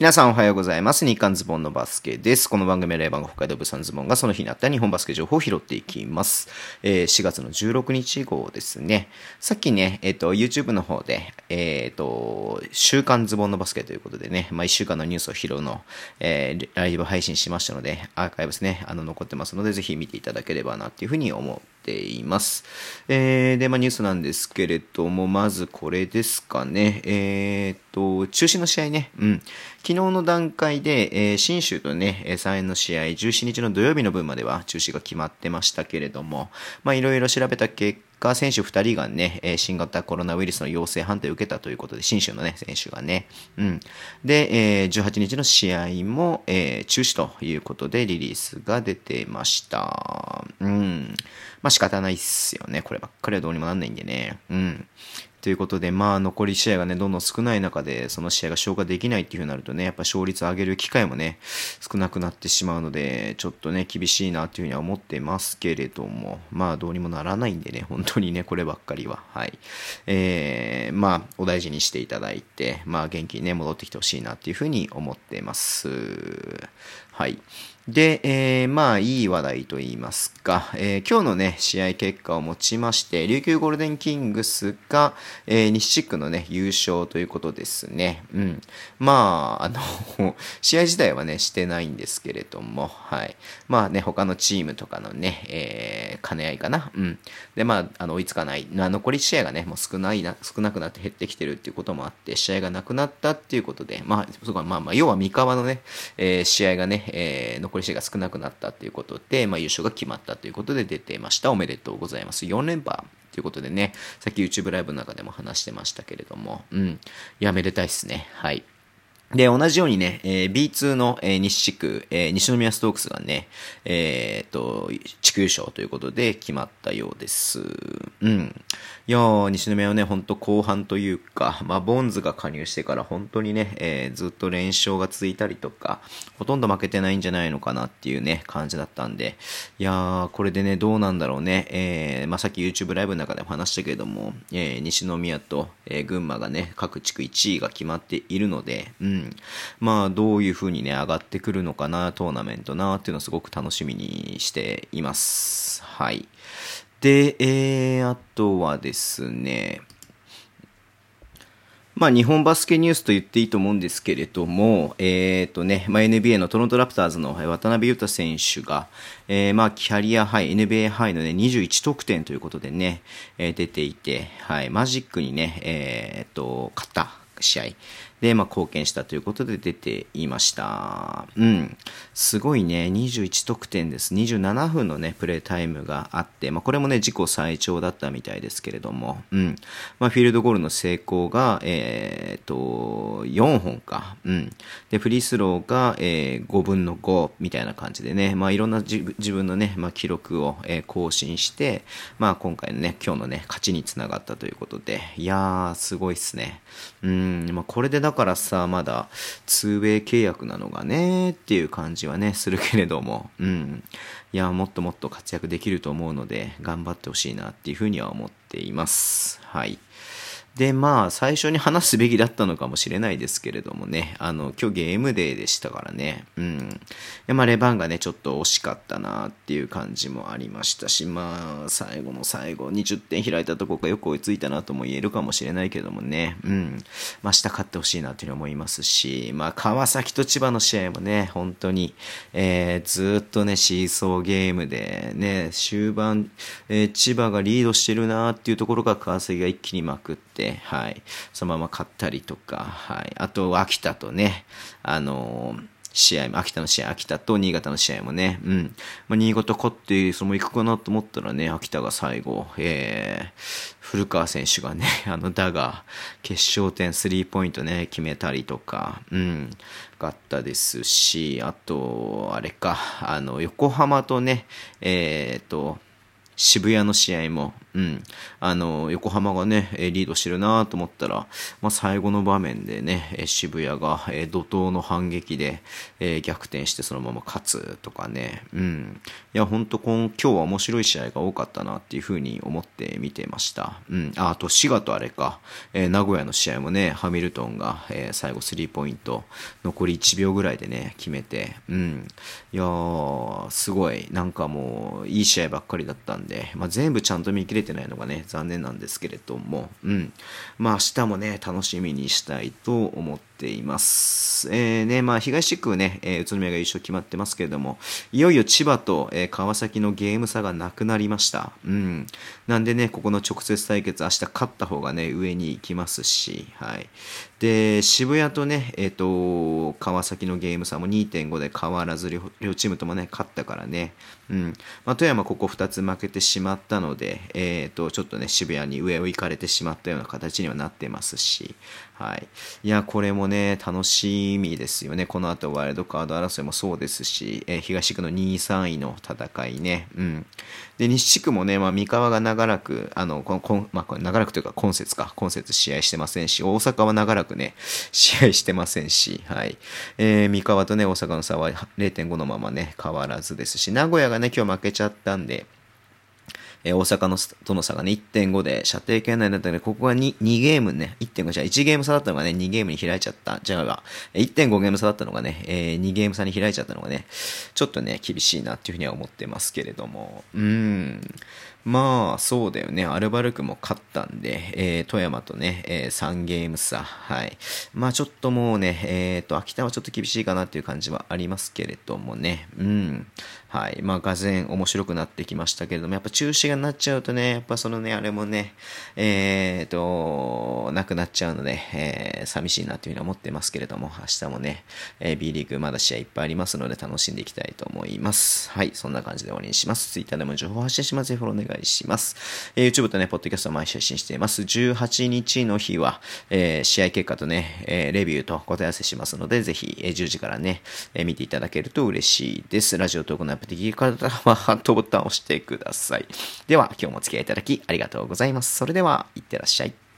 皆さんおはようございます。日刊ズボンのバスケです。この番組はレイバンが北海道ブサンズボンがその日にあった日本バスケ情報を拾っていきます。えー、4月の16日号ですね。さっきね、えっ、ー、と、YouTube の方で、えっ、ー、と、週刊ズボンのバスケということでね、まあ、1週間のニュースを拾うの、えー、ライブ配信しましたので、アーカイブスね、あの、残ってますので、ぜひ見ていただければなっていうふうに思っています。えー、で、まあ、ニュースなんですけれども、まずこれですかね。えっ、と、中止の試合ね、うん。昨日の段階で、えー、新州とね、3円の試合、17日の土曜日の分までは中止が決まってましたけれども、まあ、いろいろ調べた結果、選手2人がね、新型コロナウイルスの陽性判定を受けたということで、新州のね、選手がね、うん。で、えー、18日の試合も、え、中止ということでリリースが出てました。うん。まあ仕方ないっすよね。こればっかりはどうにもなんないんでね。うん。ということで、まあ、残り試合がね、どんどん少ない中で、その試合が消化できないっていうふうになるとね、やっぱ勝率を上げる機会もね、少なくなってしまうので、ちょっとね、厳しいなっていうふうには思ってますけれども、まあ、どうにもならないんでね、本当にね、こればっかりは、はい。えー、まあ、お大事にしていただいて、まあ、元気にね、戻ってきてほしいなっていうふうに思ってます。はい。で、えー、まあ、いい話題といいますか、えー、今日のね、試合結果をもちまして、琉球ゴールデンキングスが、えー、西地区のね、優勝ということですね。うん。まあ、あの、試合自体はね、してないんですけれども、はい。まあね、他のチームとかのね、えー、兼ね合いかな。うん。で、まあ、あの、追いつかない。残り試合がね、もう少ないな、少なくなって減ってきてるっていうこともあって、試合がなくなったっていうことで、まあ、そこはまあまあ、要は三河のね、えー、試合がね、えー、残り試合が少なくなったということで、まあ、優勝が決まったということで出てました。おめでとうございます。4連覇ということでね、さっき YouTube ライブの中でも話してましたけれども、うん。いや、めでたいっすね。はい。で、同じようにね、えー、B2 の、えー、西地区、えー、西宮ストークスがね、えー、と、地区優勝ということで決まったようです。うん。いやー、西宮はね、ほんと後半というか、まあ、ボンズが加入してから本当にね、えー、ずっと連勝が続いたりとか、ほとんど負けてないんじゃないのかなっていうね、感じだったんで、いやー、これでね、どうなんだろうね、えー、まあ、さっき YouTube ライブの中でも話したけれども、えー、西宮と、えー、群馬がね、各地区1位が決まっているので、うん。まあ、どういう風にね、上がってくるのかな、トーナメントな、っていうのをすごく楽しみにしています。はい。で、えー、あとはですね、まあ、日本バスケニュースと言っていいと思うんですけれども、えっ、ー、とね、まあ、NBA のトロントラプターズの渡辺裕太選手が、えー、まあ、キャリアハイ、NBA ハイのね、21得点ということでね、えー、出ていて、はい、マジックにね、えっ、ー、と、勝った試合。で、まあ、貢献したということで出ていました。うん。すごいね、21得点です。27分のね、プレータイムがあって、まあ、これもね、自己最長だったみたいですけれども、うん。まあ、フィールドゴールの成功が、えー、っと、4本か。うん。で、フリースローが、えー、5分の5みたいな感じでね、まあ、いろんな自分のね、まあ、記録を、えー、更新して、まあ、今回のね、今日のね、勝ちにつながったということで、いやー、すごいっすね。うん、まあ、これでだからさ、まだ 2way 契約なのがね、っていう感じはね、するけれども、うん。いや、もっともっと活躍できると思うので、頑張ってほしいなっていうふうには思っています。はい。で、まあ、最初に話すべきだったのかもしれないですけれどもね、あの、今日ゲームデーでしたからね、うん。でまあ、レバンがね、ちょっと惜しかったなっていう感じもありましたし、まあ、最後の最後、20点開いたところがよく追いついたなとも言えるかもしれないけどもね、うん。まあ、下勝ってほしいなというふうに思いますし、まあ、川崎と千葉の試合もね、本当に、えー、ずっとね、シーソーゲームで、ね、終盤、えー、千葉がリードしてるなっていうところが川崎が一気にまくって、、はい、そのまま勝ったりとか、はい、あと、秋田とね、あのー試合も、秋田の試合、秋田と新潟の試合もね、うん。まあ、新潟勝って、その行くかなと思ったらね、秋田が最後、えー、古川選手がね、あの、だが、決勝点スリーポイントね、決めたりとか、うん、がったですし、あと、あれか、あの、横浜とね、えー、と、渋谷の試合も、うん、あの、横浜がね、リードしてるなと思ったら、まあ、最後の場面でね、渋谷が、え怒涛の反撃で、逆転してそのまま勝つとかね、うん。いや、ほんと今日は面白い試合が多かったなっていうふうに思って見てました。うん。あ、あと滋賀とあれか、えー、名古屋の試合もね、ハミルトンが、え、最後スリーポイント、残り1秒ぐらいでね、決めて、うん。いや、すごい、なんかもう、いい試合ばっかりだったんで、まあ、全部ちゃんと見切れてないのがね、残念なんですけれども、うん。まあ、明日もね、楽しみにしたいと思っています。えー、ね、まあ、東地区ね、えー、宇都宮が優勝決まってますけれども、いよいよ千葉と、えー、川崎のゲーム差がなくなりました。うん。なんでね、ここの直接対決、明日勝った方がね、上に行きますし、はい。で、渋谷とね、えっ、ー、と、川崎のゲーム差も2.5で変わらず両、両チームともね、勝ったからね、うん。まあ、富山ここ2つ負けてしまったので、えっ、ー、と、ちょっとね、渋谷に上を行かれてしまったような形にはなってますし、はい。いや、これもね、楽しみですよね。この後ワイルドカード争いもそうですし、えー、東区の2位、3位の戦いね。うん。で、西地区もね、まあ、三河が長らく、あの、この、まあ、長らくというか、今節か、今節試合してませんし、大阪は長らくね、試合してませんし、はい。えー、三河とね、大阪の差は0.5のままね、変わらずですし、名古屋がね、今日負けちゃったんで、えー、大阪のとの差がね、1.5で射程圏内だったので、ここが 2, 2ゲームね、1.5じゃ1ゲーム差だったのがね、2ゲームに開いちゃった。じゃあ、1.5ゲーム差だったのがね、えー、2ゲーム差に開いちゃったのがね、ちょっとね、厳しいなっていうふうには思ってますけれども、うん。まあ、そうだよね。アルバルクも勝ったんで、えー、富山とね、えー、3ゲーム差。はい。まあ、ちょっともうね、えっ、ー、と、秋田はちょっと厳しいかなっていう感じはありますけれどもね。うん。はい。まあ、がぜ面白くなってきましたけれども、やっぱ中止がなっちゃうとね、やっぱそのね、あれもね、えっ、と、なくなっちゃうので、えー、寂しいなというふうに思ってますけれども、明日もね、え、B リーグまだ試合いっぱいありますので、楽しんでいきたいと思います。はい。そんな感じで終わりにします。Twitter でも情報発信します。フォローお願い願いします。えー、YouTube とね、ポッドキャストを毎週配信しています。18日の日は、えー、試合結果とね、えー、レビューと答え合わせしますので、ぜひ、えー、10時からね、えー、見ていただけると嬉しいです。ラジオ投稿のアップできる方は、ハートボタンを押してください。では、今日もお付き合いいただきありがとうございます。それでは、いってらっしゃい。